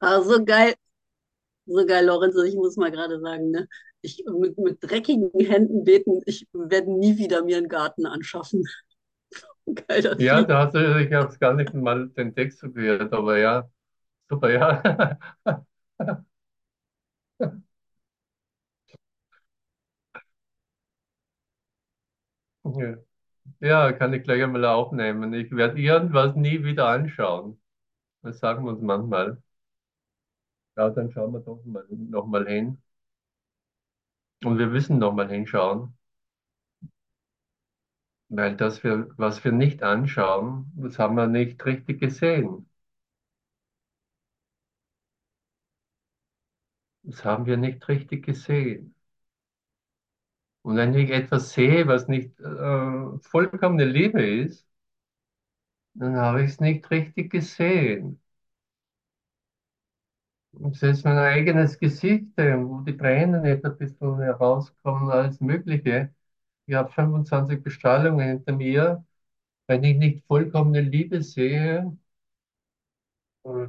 Ah, so geil, so geil, Lorenzo, ich muss mal gerade sagen, ne? Ich mit, mit dreckigen Händen beten, ich werde nie wieder mir einen Garten anschaffen. Geil, das Ja, da hast du, ich habe gar nicht mal den Text so gehört, aber ja, super, ja. Ja, kann ich gleich einmal aufnehmen. Ich werde irgendwas nie wieder anschauen. Das sagen wir uns manchmal. Ja, dann schauen wir doch mal, noch hin. Und wir müssen noch mal hinschauen, weil das wir, was wir nicht anschauen, das haben wir nicht richtig gesehen. Das haben wir nicht richtig gesehen. Und wenn ich etwas sehe, was nicht äh, vollkommene Liebe ist, dann habe ich es nicht richtig gesehen. Das ist mein eigenes Gesicht, äh, wo die Tränen nicht ein bisschen herauskommen, alles Mögliche. Ich habe 25 Bestrahlungen hinter mir. Wenn ich nicht vollkommene Liebe sehe,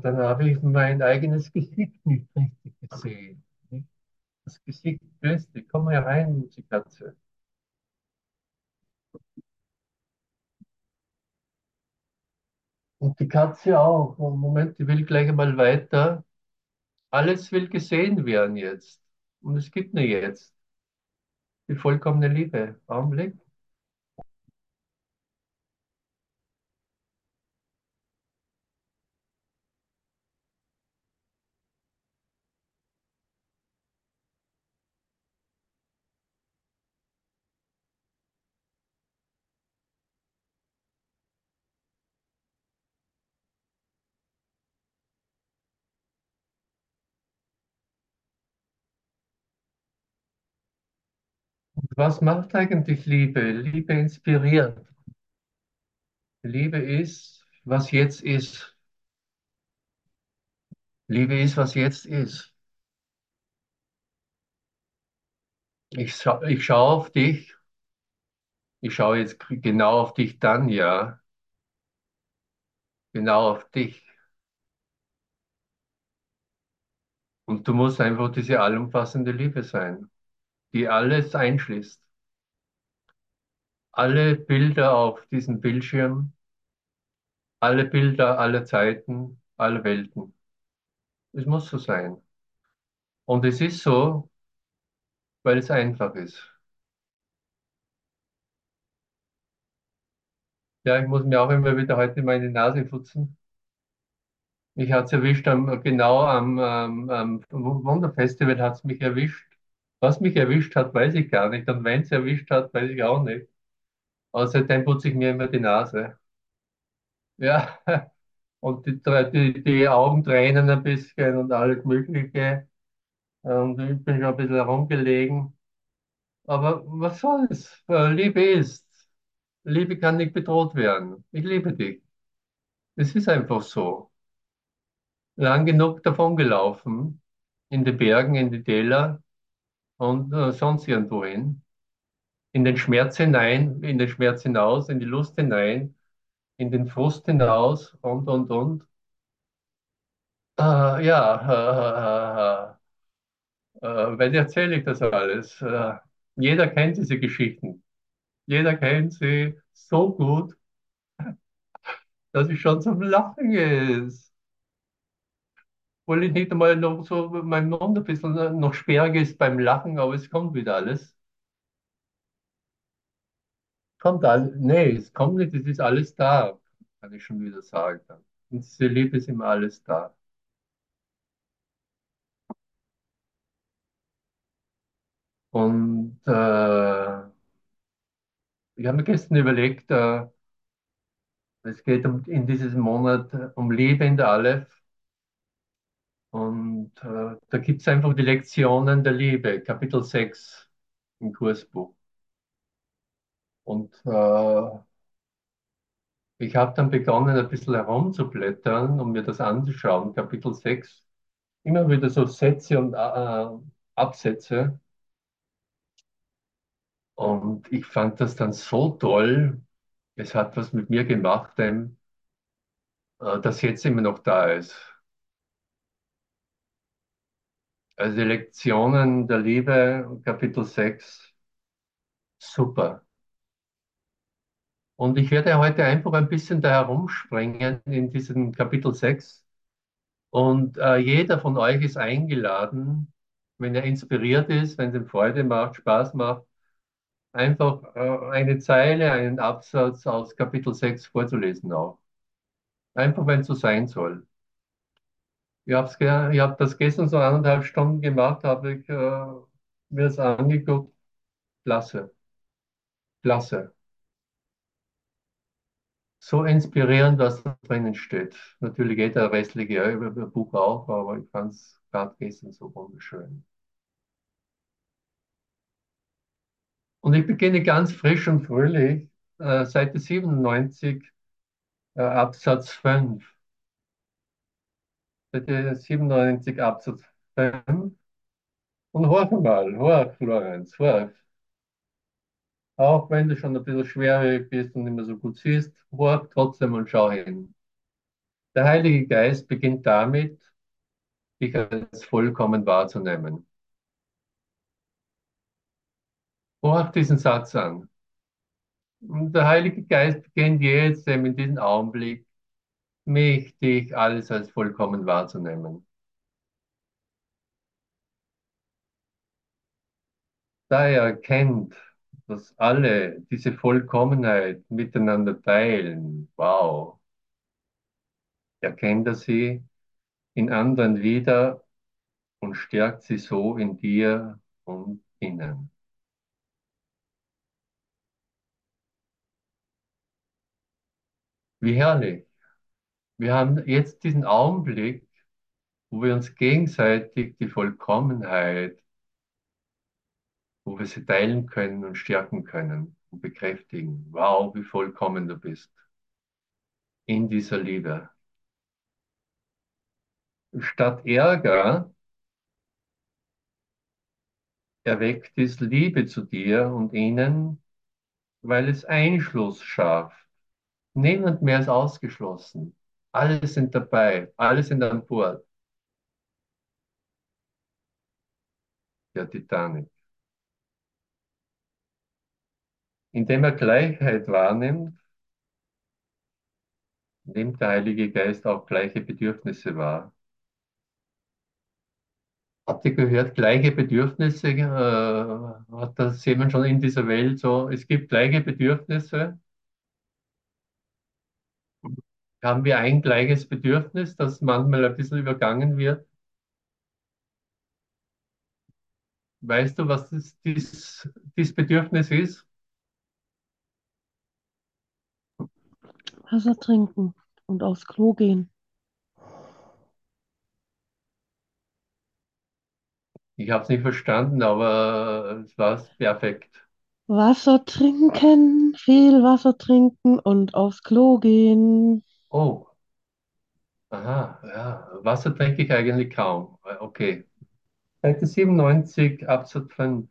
dann habe ich mein eigenes Gesicht nicht richtig gesehen. Das Gesicht beste. Komm mal rein, Musikatze. Und die Katze auch. Moment, die will gleich einmal weiter. Alles will gesehen werden jetzt. Und es gibt nur jetzt die vollkommene Liebe. Augenblick. Was macht eigentlich Liebe? Liebe inspiriert. Liebe ist, was jetzt ist. Liebe ist, was jetzt ist. Ich, scha ich schaue auf dich. Ich schaue jetzt genau auf dich dann, ja. Genau auf dich. Und du musst einfach diese allumfassende Liebe sein, die alles einschließt. Alle Bilder auf diesem Bildschirm, alle Bilder aller Zeiten, aller Welten. Es muss so sein. Und es ist so, weil es einfach ist. Ja, ich muss mir auch immer wieder heute meine Nase putzen. Mich hat's erwischt, am, genau am, am, am Wunderfestival hat's mich erwischt. Was mich erwischt hat, weiß ich gar nicht. Und wenn es erwischt hat, weiß ich auch nicht. Außerdem putze ich mir immer die Nase. Ja, und die, die, die Augen tränen ein bisschen und alles Mögliche. Und ich bin schon ein bisschen herumgelegen. Aber was soll's? Äh, Liebe ist. Liebe kann nicht bedroht werden. Ich liebe dich. Es ist einfach so. Lang genug davon gelaufen, in die Bergen, in die Täler und äh, sonst irgendwohin. In den Schmerz hinein, in den Schmerz hinaus, in die Lust hinein, in den Frust hinaus und, und, und. Äh, ja, äh, äh, wenn erzähle ich das alles? Äh, jeder kennt diese Geschichten. Jeder kennt sie so gut, dass es schon zum Lachen ist. Obwohl ich nicht einmal noch so mein Mund ein bisschen noch sperrig ist beim Lachen, aber es kommt wieder alles. Kommt all, nee, es kommt nicht, es ist alles da, kann ich schon wieder sagen. Und diese Liebe ist immer alles da. Und äh, ich habe mir gestern überlegt, äh, es geht um, in diesem Monat um Liebe in der Aleph. Und äh, da gibt es einfach die Lektionen der Liebe, Kapitel 6 im Kursbuch. Und äh, ich habe dann begonnen, ein bisschen herumzublättern, um mir das anzuschauen, Kapitel 6. Immer wieder so Sätze und äh, Absätze. Und ich fand das dann so toll. Es hat was mit mir gemacht, denn, äh, das jetzt immer noch da ist. Also Lektionen der Liebe, Kapitel 6, super. Und ich werde heute einfach ein bisschen da herumspringen in diesem Kapitel 6. Und äh, jeder von euch ist eingeladen, wenn er inspiriert ist, wenn es ihm Freude macht, Spaß macht, einfach äh, eine Zeile, einen Absatz aus Kapitel 6 vorzulesen auch. Einfach, wenn es so sein soll. Ich habe ich hab das gestern so anderthalb Stunden gemacht, habe ich äh, mir das angeguckt. Klasse, klasse. So inspirierend, was da drinnen steht. Natürlich geht der restliche über das Buch auch, aber ich fand es gerade gestern so wunderschön. Und ich beginne ganz frisch und fröhlich, äh, Seite 97, äh, Absatz 5. Seite 97, Absatz 5. Und horch mal, horch, Florenz, horch. Auch wenn du schon ein bisschen schwerhörig bist und nicht mehr so gut siehst, horch trotzdem und schau hin. Der Heilige Geist beginnt damit, dich als vollkommen wahrzunehmen. Horch diesen Satz an. Und der Heilige Geist beginnt jetzt eben in diesem Augenblick, mächtig alles als vollkommen wahrzunehmen. Da er erkennt, dass alle diese Vollkommenheit miteinander teilen, wow, erkennt er sie in anderen wieder und stärkt sie so in dir und innen. Wie herrlich. Wir haben jetzt diesen Augenblick, wo wir uns gegenseitig die Vollkommenheit, wo wir sie teilen können und stärken können und bekräftigen. Wow, wie vollkommen du bist. In dieser Liebe. Statt Ärger erweckt es Liebe zu dir und ihnen, weil es Einschluss schafft. Niemand mehr ist ausgeschlossen. Alle sind dabei, alle sind an Bord. Der Titanic. Indem er Gleichheit wahrnimmt, nimmt der Heilige Geist auch gleiche Bedürfnisse wahr. Habt ihr gehört, gleiche Bedürfnisse? Äh, hat das jemand schon in dieser Welt so? Es gibt gleiche Bedürfnisse. Haben wir ein gleiches Bedürfnis, das manchmal ein bisschen übergangen wird? Weißt du, was das, dies, dieses Bedürfnis ist? Wasser trinken und aufs Klo gehen. Ich habe es nicht verstanden, aber es war perfekt. Wasser trinken, viel Wasser trinken und aufs Klo gehen. Oh, aha, ja. Wasser trinke ich eigentlich kaum. Okay. Seite 97, Absatz 5.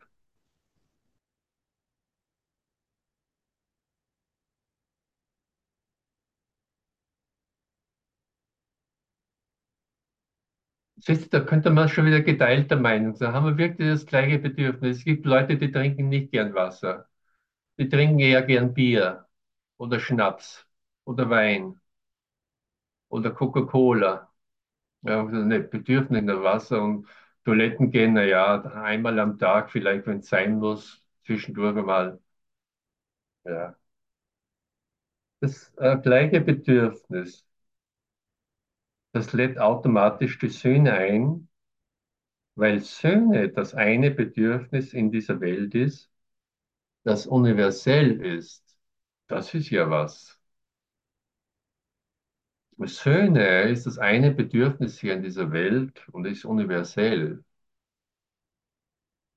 Siehst du, da könnte man schon wieder geteilter Meinung sein. Haben wir wirklich das gleiche Bedürfnis? Es gibt Leute, die trinken nicht gern Wasser. Die trinken eher gern Bier oder Schnaps oder Wein oder Coca-Cola. Ja, also nicht Bedürfnis nach Wasser und Toiletten gehen, naja, einmal am Tag vielleicht, wenn es sein muss, zwischendurch einmal. Ja. Das äh, gleiche Bedürfnis, das lädt automatisch die Söhne ein, weil Söhne das eine Bedürfnis in dieser Welt ist, das universell ist. Das ist ja was. Söhne ist das eine Bedürfnis hier in dieser Welt und ist universell.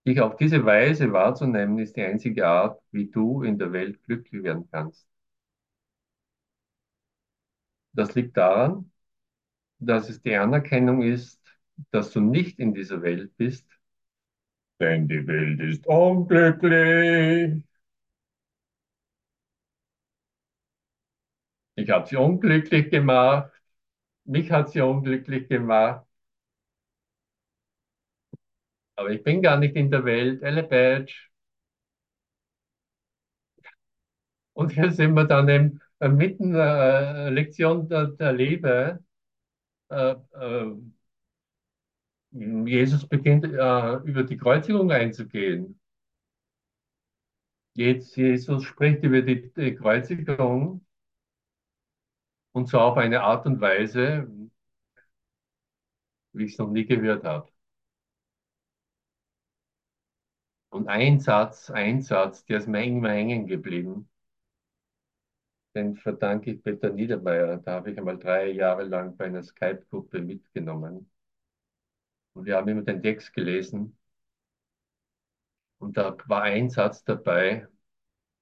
Dich auf diese Weise wahrzunehmen, ist die einzige Art, wie du in der Welt glücklich werden kannst. Das liegt daran, dass es die Anerkennung ist, dass du nicht in dieser Welt bist, denn die Welt ist unglücklich. Ich habe sie unglücklich gemacht. Mich hat sie unglücklich gemacht. Aber ich bin gar nicht in der Welt. Elle Badge. Und hier sind wir dann eben äh, mitten äh, Lektion der, der Liebe. Äh, äh, Jesus beginnt äh, über die Kreuzigung einzugehen. Jetzt, Jesus spricht über die, die Kreuzigung und zwar auf eine Art und Weise, wie ich es noch nie gehört habe. Und ein Satz, ein Satz, der ist mir immer hängen geblieben. Den verdanke ich Peter Niedermeyer. Da habe ich einmal drei Jahre lang bei einer Skype-Gruppe mitgenommen. Und wir haben immer den Text gelesen. Und da war ein Satz dabei,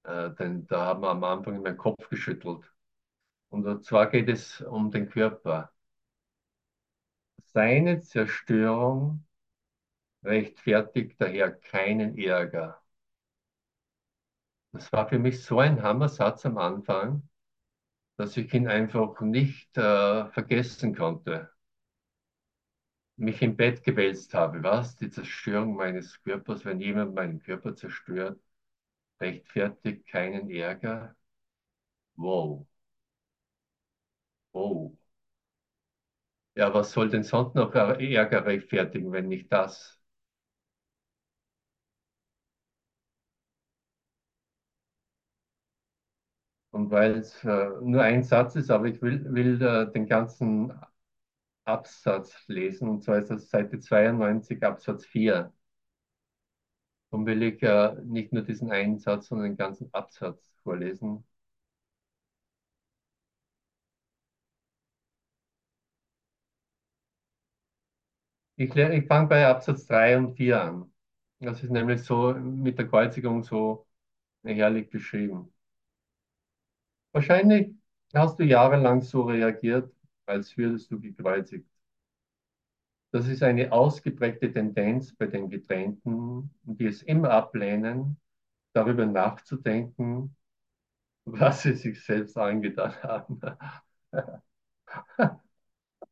äh, denn da haben wir am Anfang meinen Kopf geschüttelt. Und zwar geht es um den Körper. Seine Zerstörung rechtfertigt daher keinen Ärger. Das war für mich so ein Hammersatz am Anfang, dass ich ihn einfach nicht äh, vergessen konnte. Mich im Bett gewälzt habe. Was? Die Zerstörung meines Körpers, wenn jemand meinen Körper zerstört, rechtfertigt keinen Ärger. Wow. Wow. Ja, was soll denn sonst noch Ärger rechtfertigen, wenn nicht das? Und weil es äh, nur ein Satz ist, aber ich will, will äh, den ganzen Absatz lesen, und zwar ist das Seite 92, Absatz 4. Und will ich äh, nicht nur diesen einen Satz, sondern den ganzen Absatz vorlesen. Ich, ich fange bei Absatz 3 und 4 an. Das ist nämlich so mit der Kreuzigung so herrlich beschrieben. Wahrscheinlich hast du jahrelang so reagiert, als würdest du gekreuzigt. Das ist eine ausgeprägte Tendenz bei den Getrennten, die es immer ablehnen, darüber nachzudenken, was sie sich selbst angetan haben.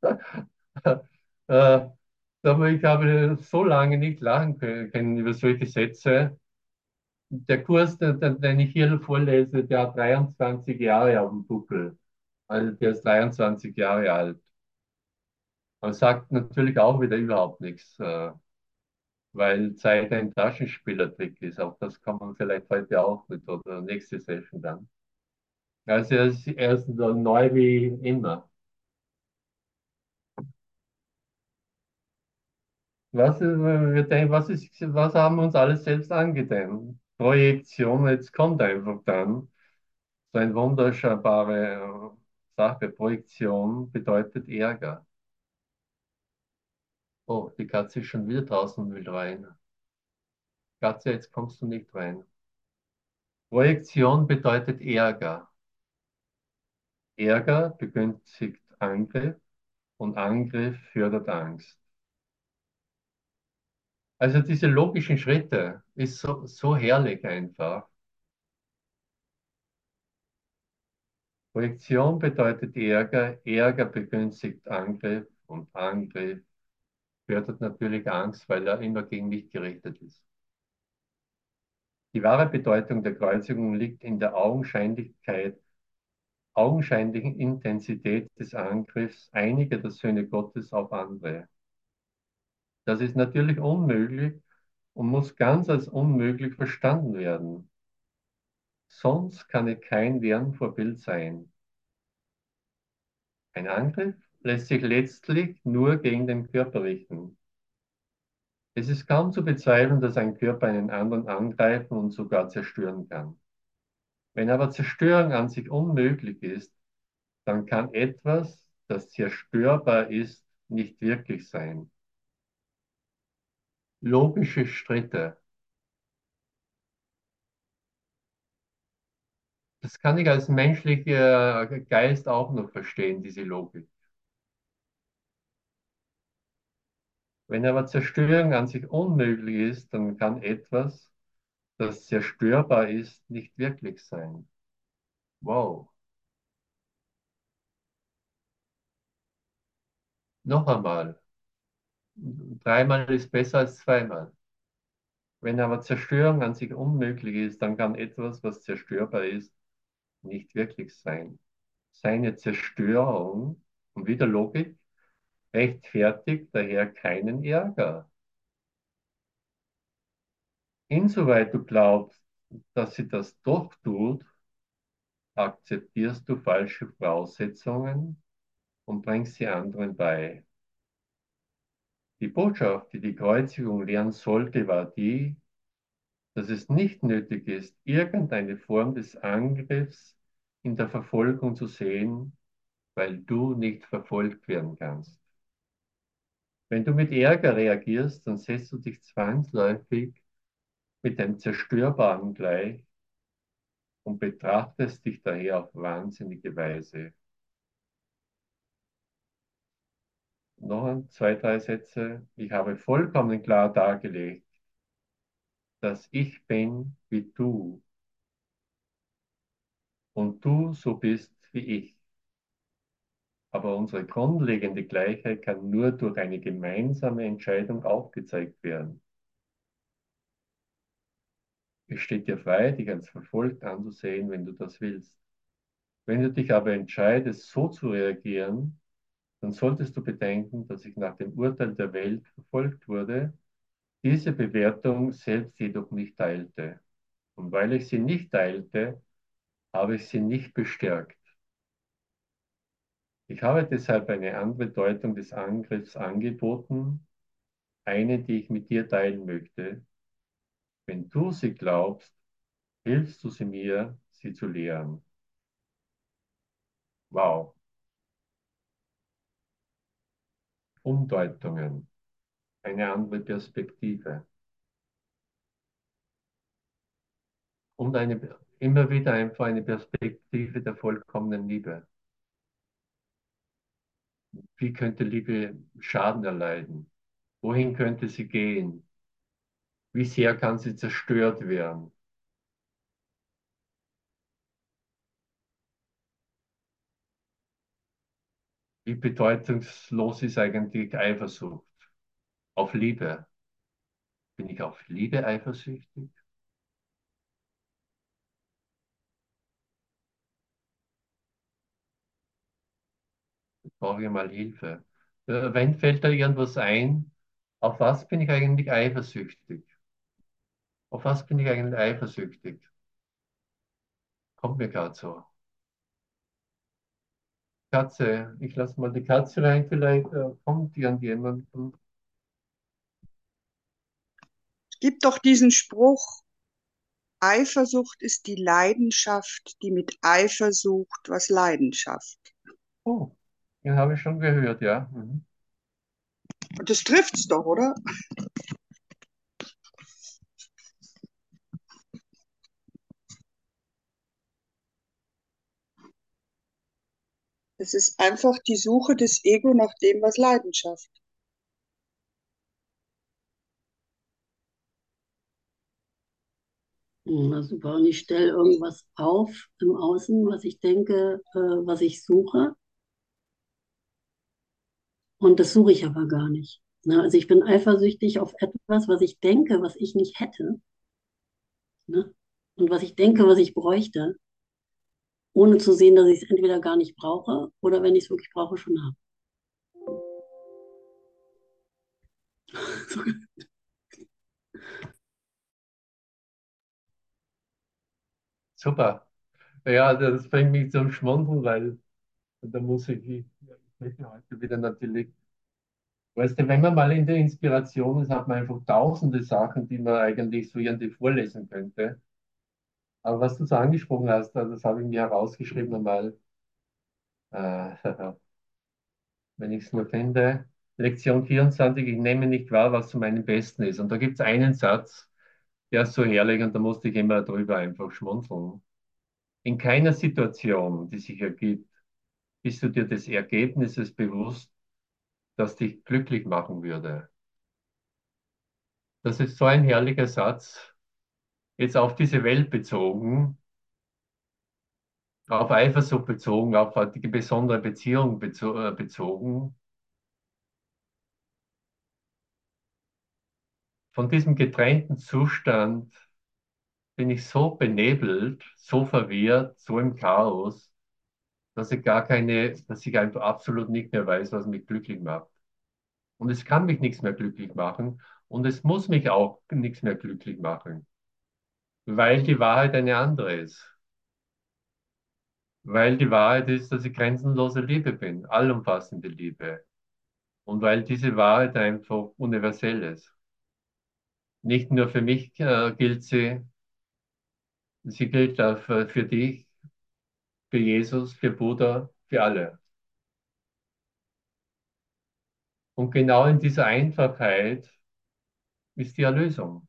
aber ich habe so lange nicht lachen können über solche Sätze. Der Kurs, den, den ich hier vorlese, der hat 23 Jahre auf dem Buckel. Also der ist 23 Jahre alt. Aber sagt natürlich auch wieder überhaupt nichts, äh, weil Zeit ein Taschenspielertrick ist. Auch das kann man vielleicht heute auch mit oder nächste Session dann. Also er ist, er ist neu wie immer. Was, ist, wir denken, was, ist, was haben wir uns alles selbst angetan? Projektion, jetzt kommt einfach dann so eine wunderbare Sache. Projektion bedeutet Ärger. Oh, die Katze ist schon wieder draußen und will rein. Katze, jetzt kommst du nicht rein. Projektion bedeutet Ärger. Ärger begünstigt Angriff und Angriff fördert Angst. Also diese logischen Schritte ist so, so herrlich einfach. Projektion bedeutet Ärger, Ärger begünstigt Angriff und Angriff fördert natürlich Angst, weil er immer gegen mich gerichtet ist. Die wahre Bedeutung der Kreuzigung liegt in der Augenscheinlichkeit, augenscheinlichen Intensität des Angriffs einiger der Söhne Gottes auf andere. Das ist natürlich unmöglich und muss ganz als unmöglich verstanden werden. Sonst kann es kein Lernvorbild sein. Ein Angriff lässt sich letztlich nur gegen den Körper richten. Es ist kaum zu bezweifeln, dass ein Körper einen anderen angreifen und sogar zerstören kann. Wenn aber Zerstörung an sich unmöglich ist, dann kann etwas, das zerstörbar ist, nicht wirklich sein logische Schritte. Das kann ich als menschlicher Geist auch noch verstehen, diese Logik. Wenn aber Zerstörung an sich unmöglich ist, dann kann etwas, das zerstörbar ist, nicht wirklich sein. Wow. Noch einmal. Dreimal ist besser als zweimal. Wenn aber Zerstörung an sich unmöglich ist, dann kann etwas, was zerstörbar ist, nicht wirklich sein. Seine Zerstörung, und wieder Logik, rechtfertigt daher keinen Ärger. Insoweit du glaubst, dass sie das doch tut, akzeptierst du falsche Voraussetzungen und bringst sie anderen bei. Die Botschaft, die die Kreuzigung lernen sollte, war die, dass es nicht nötig ist, irgendeine Form des Angriffs in der Verfolgung zu sehen, weil du nicht verfolgt werden kannst. Wenn du mit Ärger reagierst, dann setzt du dich zwangsläufig mit dem Zerstörbaren gleich und betrachtest dich daher auf wahnsinnige Weise. Noch zwei, drei Sätze. Ich habe vollkommen klar dargelegt, dass ich bin wie du und du so bist wie ich. Aber unsere grundlegende Gleichheit kann nur durch eine gemeinsame Entscheidung aufgezeigt werden. Es steht dir frei, dich als verfolgt anzusehen, wenn du das willst. Wenn du dich aber entscheidest, so zu reagieren, dann solltest du bedenken, dass ich nach dem Urteil der Welt verfolgt wurde, diese Bewertung selbst jedoch nicht teilte. Und weil ich sie nicht teilte, habe ich sie nicht bestärkt. Ich habe deshalb eine andere Deutung des Angriffs angeboten, eine, die ich mit dir teilen möchte, wenn du sie glaubst, hilfst du sie mir, sie zu lehren. Wow. Umdeutungen, eine andere Perspektive. Und eine, immer wieder einfach eine Perspektive der vollkommenen Liebe. Wie könnte Liebe Schaden erleiden? Wohin könnte sie gehen? Wie sehr kann sie zerstört werden? Wie bedeutungslos ist eigentlich Eifersucht? Auf Liebe. Bin ich auf Liebe eifersüchtig? Brauche ich mal Hilfe? Äh, wenn fällt da irgendwas ein? Auf was bin ich eigentlich eifersüchtig? Auf was bin ich eigentlich eifersüchtig? Kommt mir gerade so. Katze, ich lasse mal die Katze rein, vielleicht äh, kommt die an jemanden. Es gibt doch diesen Spruch, Eifersucht ist die Leidenschaft, die mit Eifersucht was Leidenschaft. Oh, den habe ich schon gehört, ja. Mhm. Und das trifft's doch, oder? Es ist einfach die Suche des Ego nach dem, was Leidenschaft. Na super. Und ich stelle irgendwas auf im Außen, was ich denke, äh, was ich suche. Und das suche ich aber gar nicht. Ne? Also ich bin eifersüchtig auf etwas, was ich denke, was ich nicht hätte. Ne? Und was ich denke, was ich bräuchte, ohne zu sehen, dass ich es entweder gar nicht brauche oder wenn ich es wirklich brauche, schon habe. Super. Ja, das bringt mich zum Schmunzeln, weil da muss ich, ich spreche heute wieder natürlich. Weißt du, wenn man mal in der Inspiration ist, hat man einfach tausende Sachen, die man eigentlich so irgendwie vorlesen könnte. Aber was du so angesprochen hast, das habe ich mir herausgeschrieben einmal, äh, wenn ich es nur finde. Lektion 24, ich nehme nicht wahr, was zu meinem Besten ist. Und da gibt es einen Satz, der ist so herrlich und da musste ich immer drüber einfach schmunzeln. In keiner Situation, die sich ergibt, bist du dir des Ergebnisses bewusst, das dich glücklich machen würde. Das ist so ein herrlicher Satz, jetzt auf diese Welt bezogen, auf Eifersucht bezogen, auf die besondere Beziehung äh, bezogen. von diesem getrennten Zustand bin ich so benebelt, so verwirrt, so im Chaos, dass ich gar keine, dass ich einfach absolut nicht mehr weiß, was mich glücklich macht. Und es kann mich nichts mehr glücklich machen und es muss mich auch nichts mehr glücklich machen, weil die Wahrheit eine andere ist. Weil die Wahrheit ist, dass ich grenzenlose Liebe bin, allumfassende Liebe. Und weil diese Wahrheit einfach universell ist. Nicht nur für mich äh, gilt sie, sie gilt auch für, für dich, für Jesus, für Buddha, für alle. Und genau in dieser Einfachheit ist die Erlösung.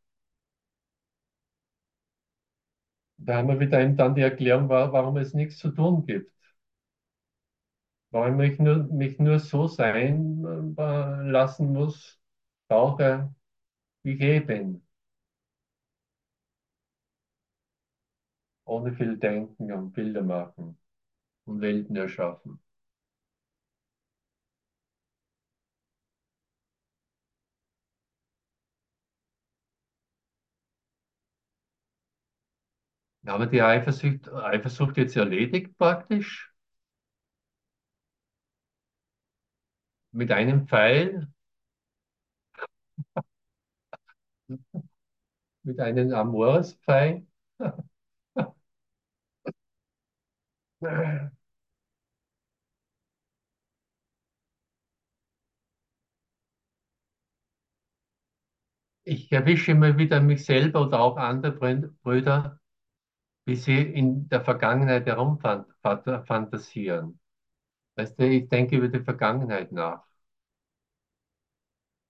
Da haben wir wieder dann die Erklärung, warum es nichts zu tun gibt. Warum ich nur, mich nur so sein äh, lassen muss, brauche, wie ich eh bin. Ohne viel Denken und Bilder machen und Welten erschaffen. Haben wir die Eifersucht, Eifersucht jetzt erledigt praktisch? Mit einem Pfeil? Mit einem Amoris-Pfeil? Ich erwische immer wieder mich selber oder auch andere Brüder, wie sie in der Vergangenheit herumfantasieren. Weißt du, ich denke über die Vergangenheit nach.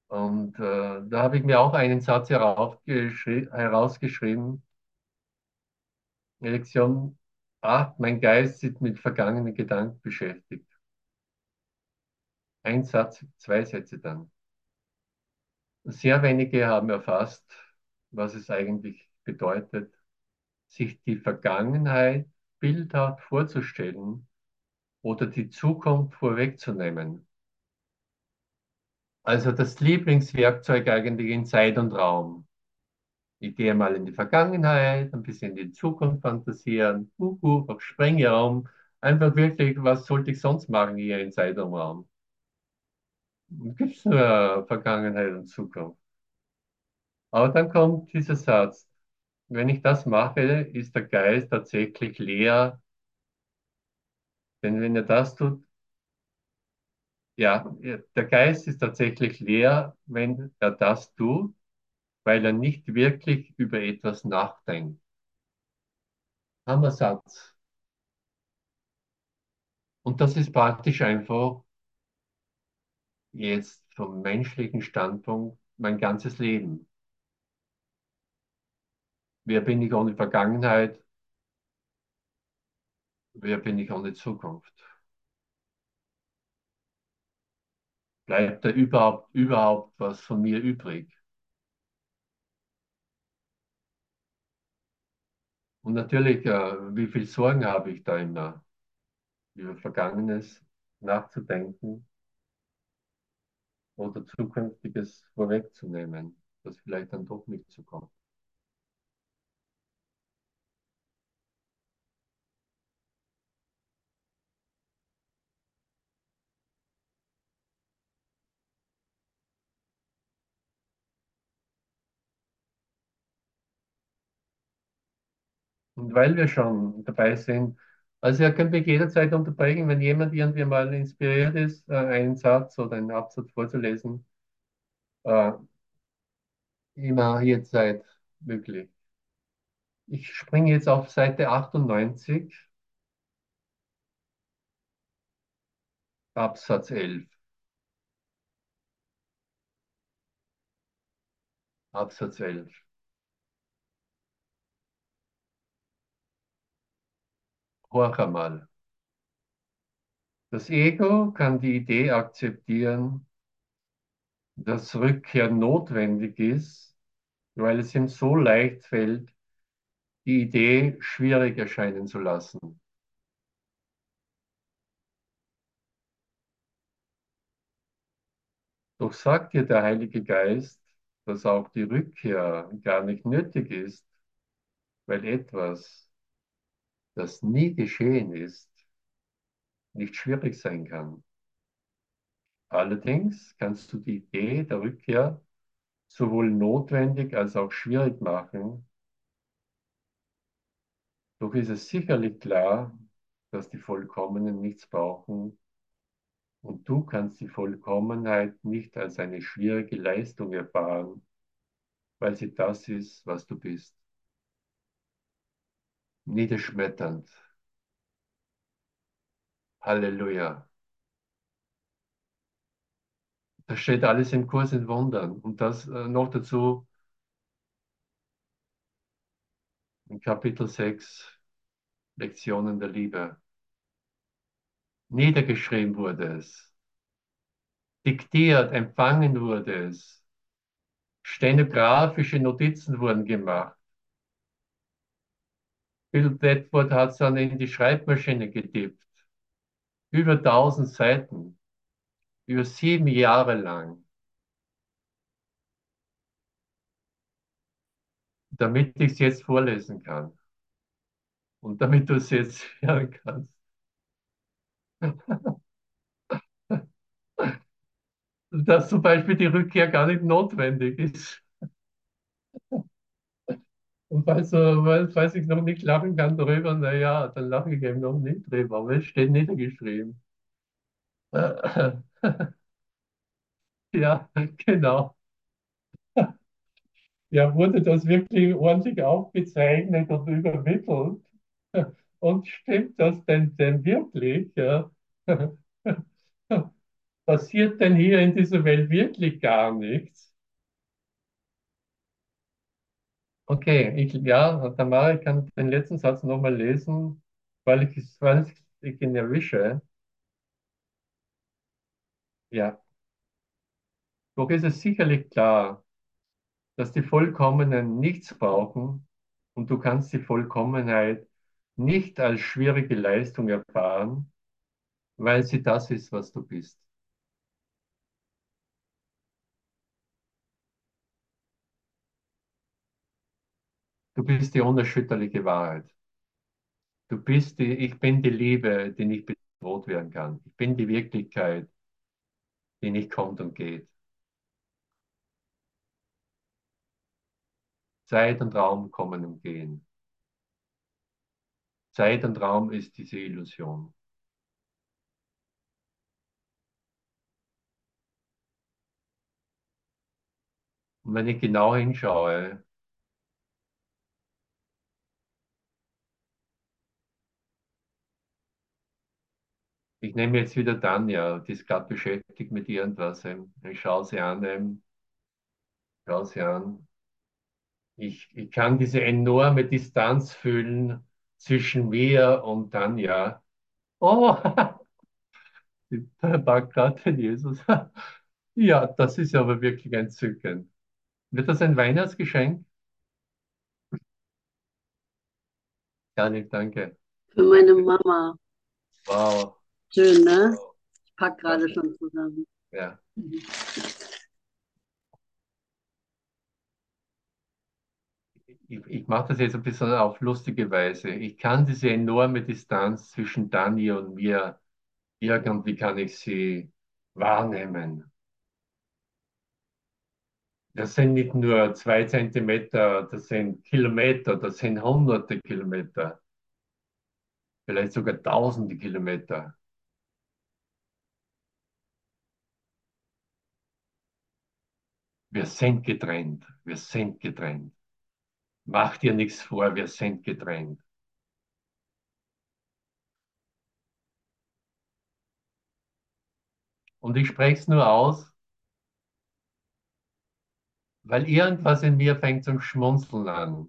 Und äh, da habe ich mir auch einen Satz herausgeschrieben. Lektion 8, mein Geist ist mit vergangenen Gedanken beschäftigt. Ein Satz, zwei Sätze dann. Sehr wenige haben erfasst, was es eigentlich bedeutet, sich die Vergangenheit bildhaft vorzustellen oder die Zukunft vorwegzunehmen. Also das Lieblingswerkzeug eigentlich in Zeit und Raum. Ich gehe mal in die Vergangenheit, ein bisschen in die Zukunft fantasieren, uh, uh, auf Sprengraum. Einfach wirklich, was sollte ich sonst machen hier in Zeit und Raum? Gibt es nur Vergangenheit und Zukunft? Aber dann kommt dieser Satz, wenn ich das mache, ist der Geist tatsächlich leer. Denn wenn er das tut, ja, der Geist ist tatsächlich leer, wenn er das tut, weil er nicht wirklich über etwas nachdenkt. Hammersatz. Und das ist praktisch einfach jetzt vom menschlichen Standpunkt mein ganzes Leben. Wer bin ich ohne Vergangenheit? Wer bin ich ohne Zukunft? Bleibt da überhaupt, überhaupt was von mir übrig? Und natürlich, äh, wie viel Sorgen habe ich da immer, über Vergangenes nachzudenken oder Zukünftiges vorwegzunehmen, das vielleicht dann doch nicht so kommt. Und weil wir schon dabei sind, also ihr könnt mich jederzeit unterbrechen, wenn jemand irgendwie mal inspiriert ist, äh, einen Satz oder einen Absatz vorzulesen. Äh, immer jederzeit möglich. Ich springe jetzt auf Seite 98, Absatz 11. Absatz 11. Horch einmal. Das Ego kann die Idee akzeptieren, dass Rückkehr notwendig ist, weil es ihm so leicht fällt, die Idee schwierig erscheinen zu lassen. Doch sagt dir der Heilige Geist, dass auch die Rückkehr gar nicht nötig ist, weil etwas, das nie geschehen ist, nicht schwierig sein kann. Allerdings kannst du die Idee der Rückkehr sowohl notwendig als auch schwierig machen. Doch ist es sicherlich klar, dass die Vollkommenen nichts brauchen und du kannst die Vollkommenheit nicht als eine schwierige Leistung erfahren, weil sie das ist, was du bist. Niederschmetternd. Halleluja. Das steht alles im Kurs in Wundern. Und das äh, noch dazu in Kapitel 6, Lektionen der Liebe. Niedergeschrieben wurde es. Diktiert, empfangen wurde es. Stenografische Notizen wurden gemacht. Bill Bedford hat es dann in die Schreibmaschine getippt. Über tausend Seiten über sieben Jahre lang, damit ich es jetzt vorlesen kann und damit du es jetzt hören kannst. Dass zum Beispiel die Rückkehr gar nicht notwendig ist. Und falls, falls ich noch nicht lachen kann darüber, naja, dann lache ich eben noch nicht drüber, aber es steht niedergeschrieben. Ja, genau. Ja, wurde das wirklich ordentlich aufgezeichnet und übermittelt? Und stimmt das denn, denn wirklich? Ja? Passiert denn hier in dieser Welt wirklich gar nichts? Okay, ich, ja, Tamara, ich kann den letzten Satz nochmal lesen, weil ich, weil ich ihn erwische. Ja. Doch ist es sicherlich klar, dass die Vollkommenen nichts brauchen und du kannst die Vollkommenheit nicht als schwierige Leistung erfahren, weil sie das ist, was du bist. Du bist die unerschütterliche Wahrheit. Du bist die, ich bin die Liebe, die nicht bedroht werden kann. Ich bin die Wirklichkeit, die nicht kommt und geht. Zeit und Raum kommen und gehen. Zeit und Raum ist diese Illusion. Und wenn ich genau hinschaue, ich nehme jetzt wieder Tanja, die ist gerade beschäftigt mit irgendwas. Ich schaue sie an, schaue sie an. Ich, ich kann diese enorme Distanz fühlen zwischen mir und Tanja. Oh, die packt gerade den Jesus. Ja, das ist aber wirklich entzückend. Wird das ein Weihnachtsgeschenk? Nicht, danke. Für meine Mama. Wow. Schön, ne? Ich pack gerade schon zusammen. Ja. Mhm. ich, ich mache das jetzt ein bisschen auf lustige Weise. Ich kann diese enorme Distanz zwischen Dani und mir, irgendwie kann ich sie wahrnehmen. Das sind nicht nur zwei Zentimeter, das sind Kilometer, das sind hunderte Kilometer, vielleicht sogar tausende Kilometer. Wir sind getrennt, wir sind getrennt. Mach dir nichts vor, wir sind getrennt. Und ich spreche es nur aus, weil irgendwas in mir fängt zum Schmunzeln an.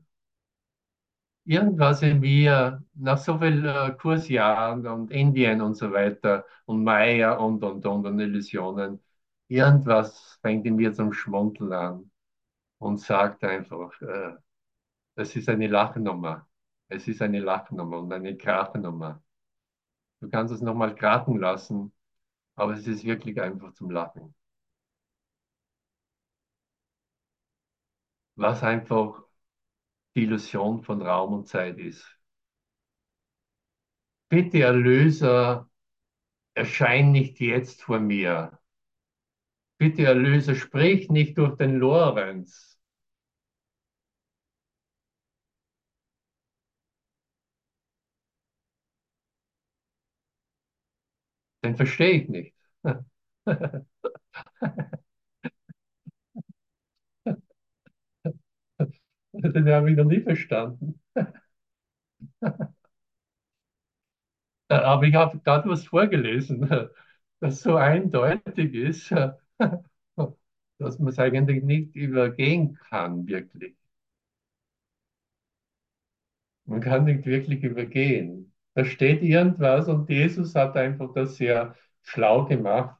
Irgendwas in mir, nach so vielen äh, Kursjahren und Indien und so weiter und Maya und und und und Illusionen, irgendwas fängt in mir zum Schmunzeln an und sagt einfach, äh, ist eine Lachnummer. Es ist eine Lachnummer und eine Krachnummer. Du kannst es nochmal krachen lassen, aber es ist wirklich einfach zum Lachen. was einfach die Illusion von Raum und Zeit ist. Bitte, Erlöser, erschein nicht jetzt vor mir. Bitte, Erlöser, sprich nicht durch den Lorenz. Den verstehe ich nicht. Den habe ich noch nie verstanden. Aber ich habe gerade was vorgelesen, das so eindeutig ist, dass man es eigentlich nicht übergehen kann, wirklich. Man kann nicht wirklich übergehen. Da steht irgendwas und Jesus hat einfach das sehr schlau gemacht.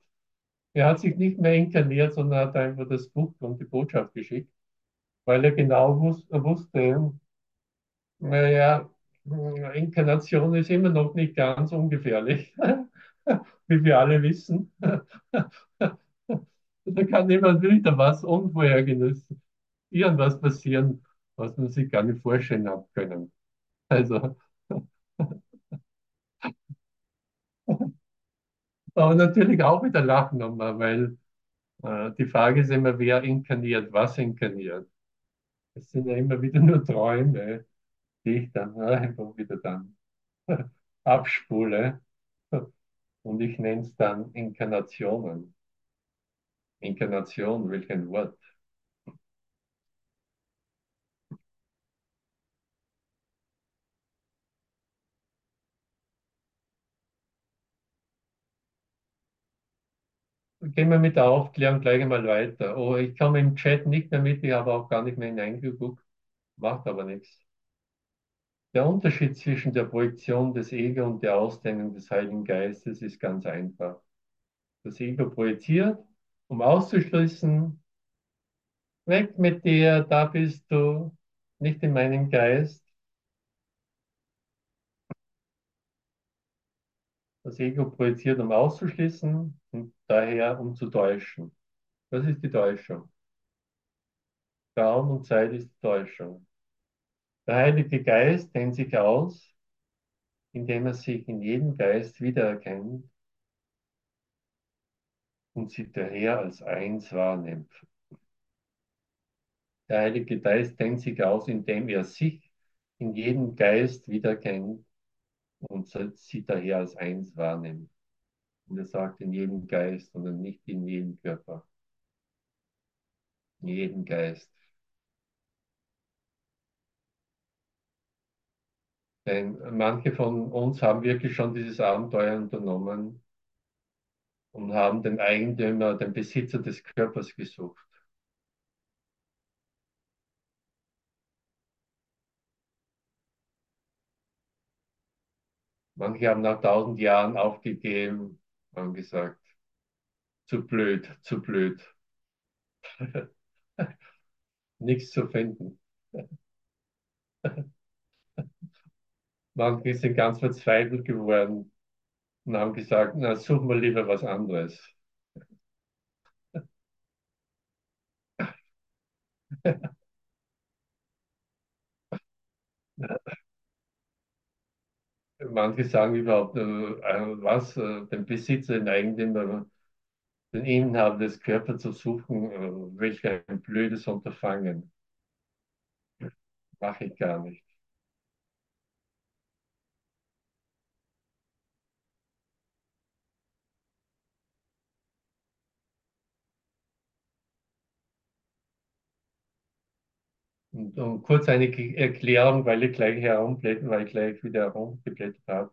Er hat sich nicht mehr inkarniert, sondern hat einfach das Buch und die Botschaft geschickt, weil er genau wus wusste, naja, Inkarnation ist immer noch nicht ganz ungefährlich, wie wir alle wissen. da kann immer wieder was Unvorhergesehenes, irgendwas passieren, was man sich gar nicht vorstellen hat können. Also, aber natürlich auch wieder lachen weil äh, die Frage ist immer, wer inkarniert, was inkarniert. Es sind ja immer wieder nur Träume, die ich dann einfach wieder dann abspule. Und ich nenne es dann Inkarnationen. Inkarnation, welch ein Wort. Gehen wir mit der Aufklärung gleich einmal weiter. Oh, ich komme im Chat nicht mehr mit, ich habe auch gar nicht mehr hineingeguckt. Macht aber nichts. Der Unterschied zwischen der Projektion des Ego und der Ausdehnung des Heiligen Geistes ist ganz einfach. Das Ego projiziert, um auszuschließen, weg mit dir, da bist du, nicht in meinem Geist. Das Ego projiziert, um auszuschließen und daher um zu täuschen. Das ist die Täuschung. Raum und Zeit ist die Täuschung. Der Heilige Geist dehnt sich aus, indem er sich in jedem Geist wiedererkennt und sich daher als eins wahrnimmt. Der Heilige Geist dehnt sich aus, indem er sich in jedem Geist wiedererkennt und sie daher als eins wahrnimmt. Und er sagt in jedem Geist, sondern nicht in jedem Körper. In jedem Geist. Denn manche von uns haben wirklich schon dieses Abenteuer unternommen und haben den Eigentümer, den Besitzer des Körpers gesucht. Manche haben nach tausend Jahren aufgegeben, haben gesagt, zu blöd, zu blöd. Nichts zu finden. Manche sind ganz verzweifelt geworden und haben gesagt, na, suchen wir lieber was anderes. Manche sagen überhaupt, äh, was, äh, den Besitzer, den Eigentümer, den Inhaber des Körpers zu suchen, äh, welch ein blödes Unterfangen. Mache ich gar nicht. Und, und kurz eine Erklärung, weil ich gleich herumblättern, weil ich gleich wieder herumgeblättert habe.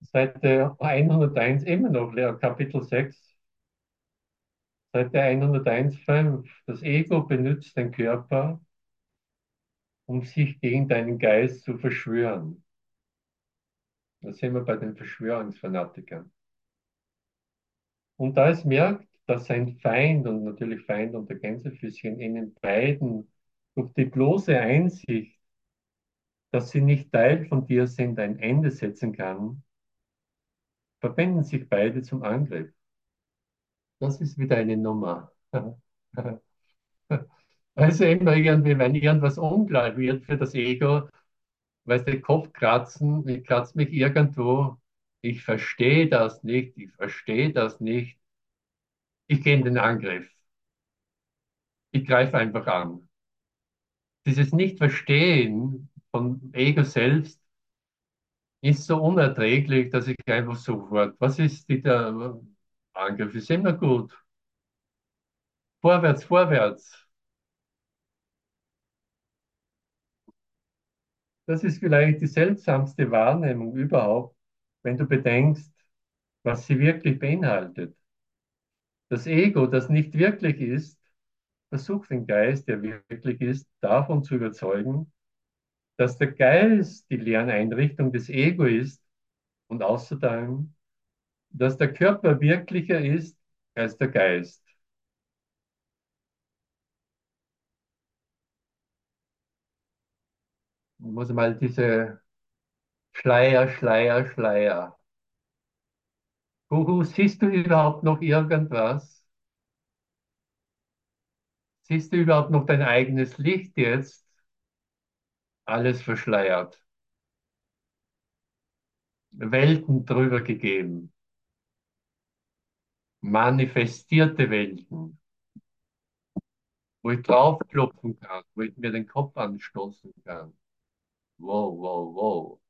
Seite 101 immer noch, Kapitel 6. Seite 101,5. Das Ego benutzt den Körper, um sich gegen deinen Geist zu verschwören. Da sind wir bei den Verschwörungsfanatikern. Und da es merkt, dass sein Feind und natürlich Feind unter Gänsefüßchen ihnen beiden durch die bloße Einsicht, dass sie nicht Teil von dir sind, ein Ende setzen kann, verbinden sich beide zum Angriff. Das ist wieder eine Nummer. Also immer irgendwie, wenn irgendwas unklar wird für das Ego, weißt du, Kopf kratzen, ich kratze mich irgendwo, ich verstehe das nicht, ich verstehe das nicht, ich gehe in den Angriff, ich greife einfach an. Dieses Nicht-Verstehen von Ego selbst ist so unerträglich, dass ich einfach sofort, was ist der Angriff ist immer gut. Vorwärts, vorwärts. Das ist vielleicht die seltsamste Wahrnehmung überhaupt, wenn du bedenkst, was sie wirklich beinhaltet. Das Ego, das nicht wirklich ist, versucht den Geist, der wirklich ist, davon zu überzeugen, dass der Geist die Lerneinrichtung des Ego ist und außerdem, dass der Körper wirklicher ist als der Geist. Ich muss mal diese Schleier, Schleier, Schleier. Guru, siehst du überhaupt noch irgendwas? Siehst du überhaupt noch dein eigenes Licht jetzt? Alles verschleiert. Welten drüber gegeben. Manifestierte Welten. Wo ich draufklopfen kann, wo ich mir den Kopf anstoßen kann. Wow, wow, wow.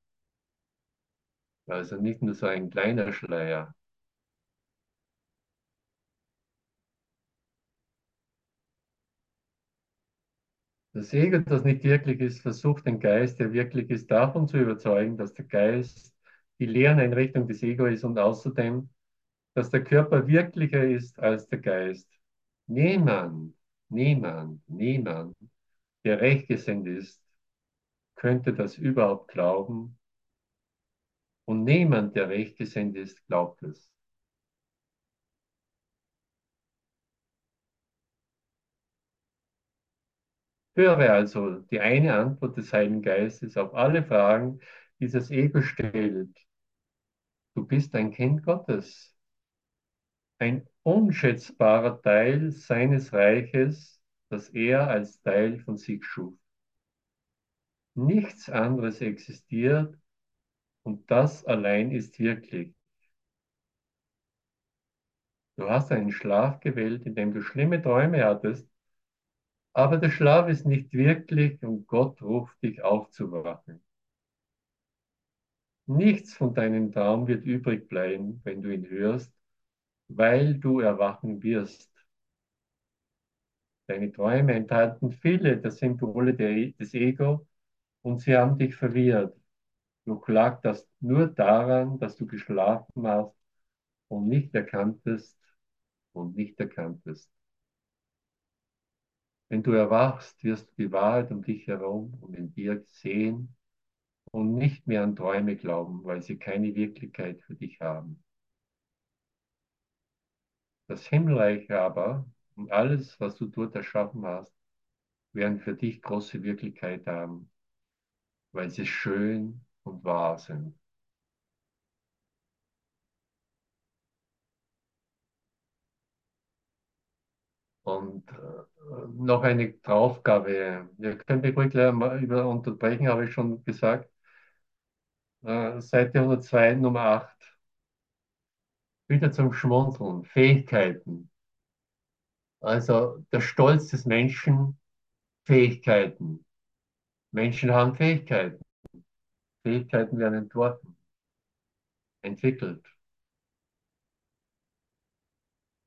Also nicht nur so ein kleiner Schleier. Das Ego, das nicht wirklich ist, versucht den Geist, der wirklich ist, davon zu überzeugen, dass der Geist die Lerneinrichtung des Ego ist und außerdem, dass der Körper wirklicher ist als der Geist. Niemand, niemand, niemand, der rechtgesinnt ist, könnte das überhaupt glauben. Und niemand, der rechtgesinnt ist, glaubt es. Höre also die eine Antwort des Heiligen Geistes auf alle Fragen, die das Ego stellt. Du bist ein Kind Gottes, ein unschätzbarer Teil seines Reiches, das er als Teil von sich schuf. Nichts anderes existiert und das allein ist wirklich. Du hast einen Schlaf gewählt, in dem du schlimme Träume hattest, aber der Schlaf ist nicht wirklich und Gott ruft dich aufzuwachen. Nichts von deinem Traum wird übrig bleiben, wenn du ihn hörst, weil du erwachen wirst. Deine Träume enthalten viele der Symbole des Ego und sie haben dich verwirrt. Doch lag das nur daran, dass du geschlafen hast und nicht erkanntest und nicht erkanntest. Wenn du erwachst, wirst du die Wahrheit um dich herum und in dir sehen und nicht mehr an Träume glauben, weil sie keine Wirklichkeit für dich haben. Das Himmelreich aber und alles, was du dort erschaffen hast, werden für dich große Wirklichkeit haben, weil sie schön und wahr sind. Und äh, noch eine Draufgabe. Ihr könnt mich ruhig mal über unterbrechen, habe ich schon gesagt. Äh, Seite 102, Nummer 8. Wieder zum Schmunzeln. Fähigkeiten. Also der Stolz des Menschen, Fähigkeiten. Menschen haben Fähigkeiten. Fähigkeiten werden entworfen, entwickelt,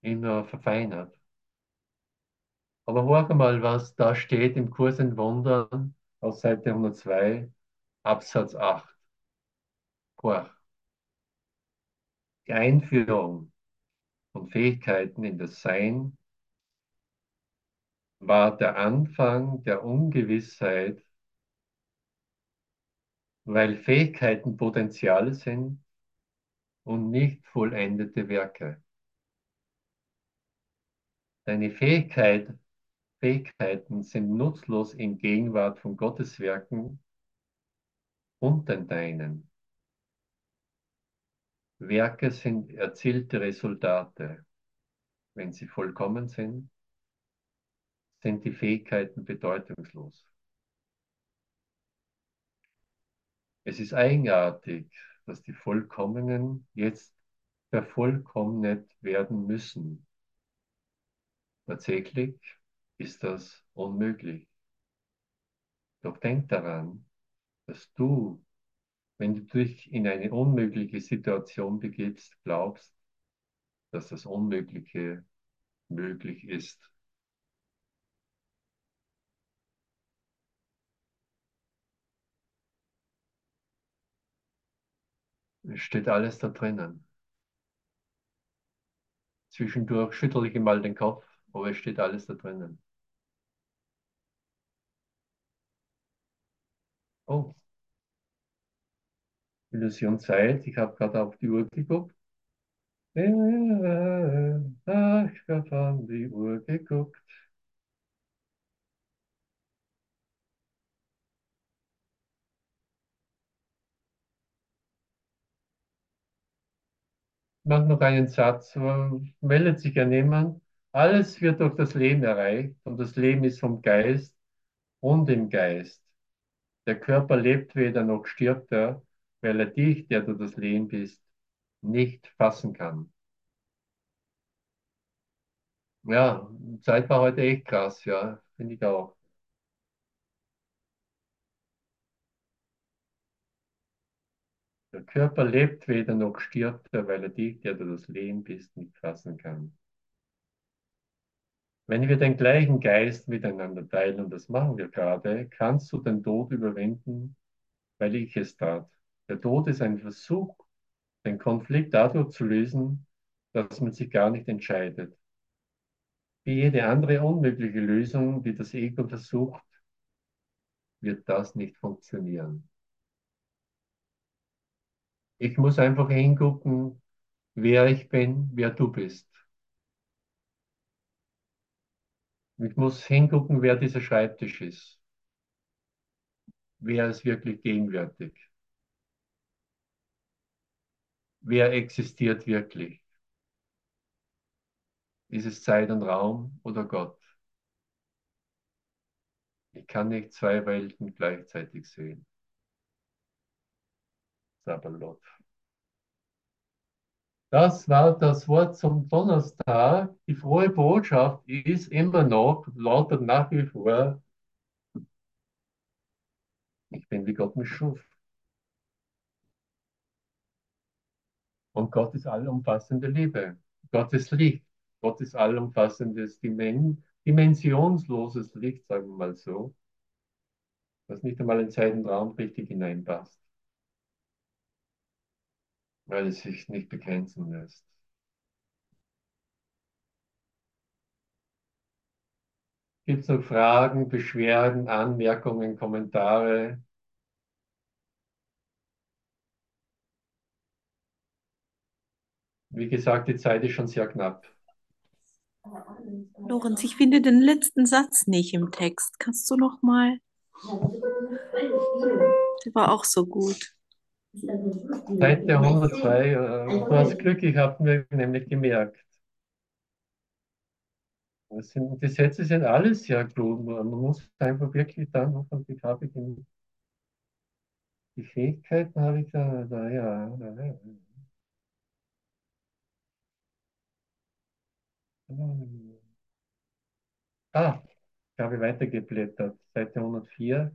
immer verfeinert. Aber hör mal, was da steht im Kurs in Wundern auf Seite 102, Absatz 8. Horch. Die Einführung von Fähigkeiten in das Sein war der Anfang der Ungewissheit, weil Fähigkeiten Potenziale sind und nicht vollendete Werke. Deine Fähigkeit Fähigkeiten sind nutzlos in Gegenwart von Gottes Werken und den deinen. Werke sind erzielte Resultate. Wenn sie vollkommen sind, sind die Fähigkeiten bedeutungslos. Es ist eigenartig, dass die Vollkommenen jetzt vervollkommnet werden müssen. Tatsächlich ist das unmöglich. Doch denk daran, dass du, wenn du dich in eine unmögliche Situation begibst, glaubst, dass das Unmögliche möglich ist. Es steht alles da drinnen. Zwischendurch schüttel ich mal den Kopf, aber es steht alles da drinnen. Oh. Illusion Zeit. Ich habe gerade auf die Uhr geguckt. Ich habe auf die Uhr geguckt. mach noch einen Satz, meldet sich ja niemand. Alles wird durch das Leben erreicht und das Leben ist vom Geist und im Geist. Der Körper lebt weder noch stirbt er, weil er dich, der du das Leben bist, nicht fassen kann. Ja, Zeit war heute echt krass, ja, finde ich auch. Der Körper lebt weder noch stirbt er, weil er dich, der du das Leben bist, nicht fassen kann. Wenn wir den gleichen Geist miteinander teilen, und das machen wir gerade, kannst du den Tod überwinden, weil ich es tat. Der Tod ist ein Versuch, den Konflikt dadurch zu lösen, dass man sich gar nicht entscheidet. Wie jede andere unmögliche Lösung, die das Ego versucht, wird das nicht funktionieren. Ich muss einfach hingucken, wer ich bin, wer du bist. Ich muss hingucken, wer dieser Schreibtisch ist. Wer ist wirklich gegenwärtig? Wer existiert wirklich? Ist es Zeit und Raum oder Gott? Ich kann nicht zwei Welten gleichzeitig sehen. Sabalot. Das war das Wort zum Donnerstag. Die frohe Botschaft ist immer noch, lautet nach wie vor, ich bin wie Gott mich schuf. Und Gott ist allumfassende Liebe. Gott ist Licht. Gott ist allumfassendes, Dimen dimensionsloses Licht, sagen wir mal so, das nicht einmal in Zeit und Raum richtig hineinpasst weil es sich nicht begrenzen lässt. Gibt es noch Fragen, Beschwerden, Anmerkungen, Kommentare? Wie gesagt, die Zeit ist schon sehr knapp. Lorenz, ich finde den letzten Satz nicht im Text. Kannst du noch mal? Der war auch so gut. Seite 102, äh, du hast Glück, ich habe mir nämlich gemerkt. Sind, die Sätze sind alles sehr gut, man muss einfach wirklich dann noch von die habe ich die Fähigkeiten habe ich da, da ja. ja. Ah, ich habe weitergeblättert, Seite 104.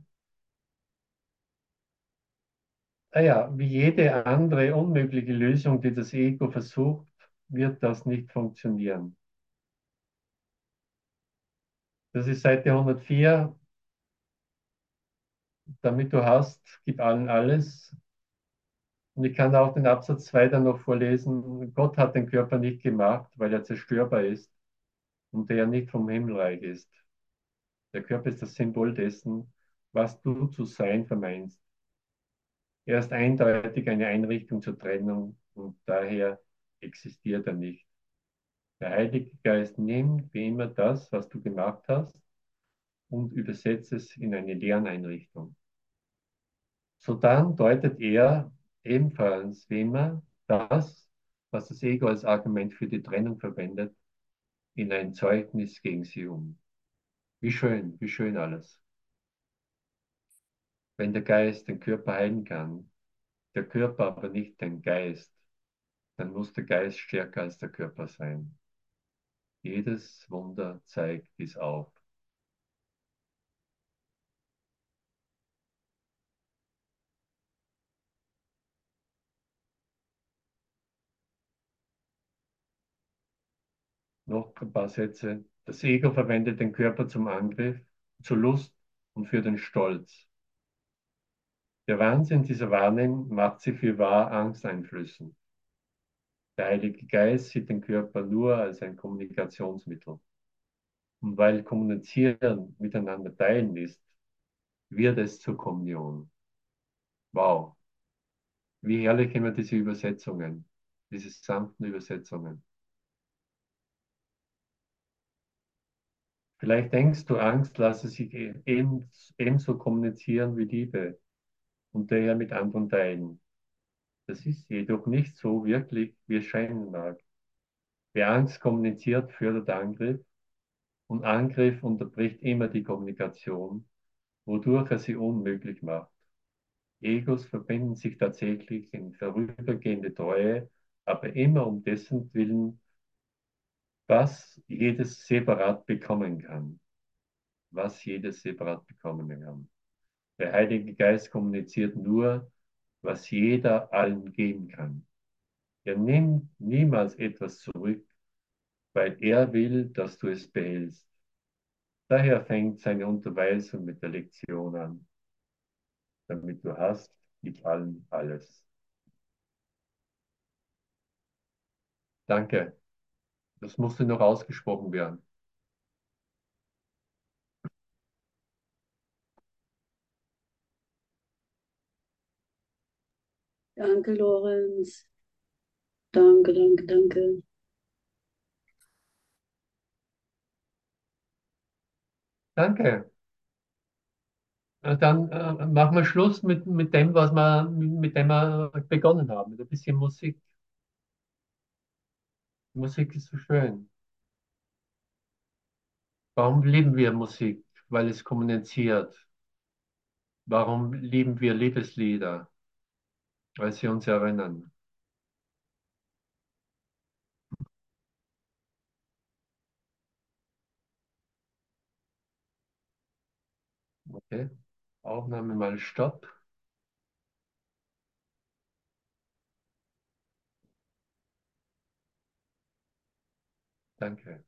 Ah ja, wie jede andere unmögliche Lösung, die das Ego versucht, wird das nicht funktionieren. Das ist Seite 104. Damit du hast, gib allen alles. Und ich kann auch den Absatz 2 dann noch vorlesen. Gott hat den Körper nicht gemacht, weil er zerstörbar ist und der nicht vom Himmelreich ist. Der Körper ist das Symbol dessen, was du zu sein vermeinst. Er ist eindeutig eine Einrichtung zur Trennung und daher existiert er nicht. Der Heilige Geist nimmt wie immer das, was du gemacht hast, und übersetzt es in eine Lerneinrichtung. So dann deutet er ebenfalls wie immer das, was das Ego als Argument für die Trennung verwendet, in ein Zeugnis gegen sie um. Wie schön, wie schön alles. Wenn der Geist den Körper heilen kann, der Körper aber nicht den Geist, dann muss der Geist stärker als der Körper sein. Jedes Wunder zeigt dies auf. Noch ein paar Sätze. Das Ego verwendet den Körper zum Angriff, zur Lust und für den Stolz. Der Wahnsinn dieser Wahrnehmung macht sie für wahr Angsteinflüssen. Der Heilige Geist sieht den Körper nur als ein Kommunikationsmittel. Und weil Kommunizieren miteinander teilen ist, wird es zur Kommunion. Wow. Wie herrlich immer diese Übersetzungen, diese sanften Übersetzungen. Vielleicht denkst du, Angst lasse sich e-, ebenso kommunizieren wie Liebe und daher mit anderen teilen. Das ist jedoch nicht so wirklich, wie es scheinen mag. Wer Angst kommuniziert, fördert Angriff und Angriff unterbricht immer die Kommunikation, wodurch er sie unmöglich macht. Egos verbinden sich tatsächlich in vorübergehende Treue, aber immer um dessen Willen, was jedes separat bekommen kann. Was jedes separat bekommen kann. Der Heilige Geist kommuniziert nur, was jeder allen geben kann. Er nimmt niemals etwas zurück, weil er will, dass du es behältst. Daher fängt seine Unterweisung mit der Lektion an. Damit du hast, gib allen alles. Danke. Das musste noch ausgesprochen werden. Danke, Lorenz. Danke, danke, danke. Danke. Dann äh, machen wir Schluss mit, mit dem, was wir, mit dem wir begonnen haben, mit ein bisschen Musik. Musik ist so schön. Warum lieben wir Musik? Weil es kommuniziert. Warum lieben wir Liebeslieder? Weil sie uns erinnern. Okay. Aufnahme mal Stopp. Danke.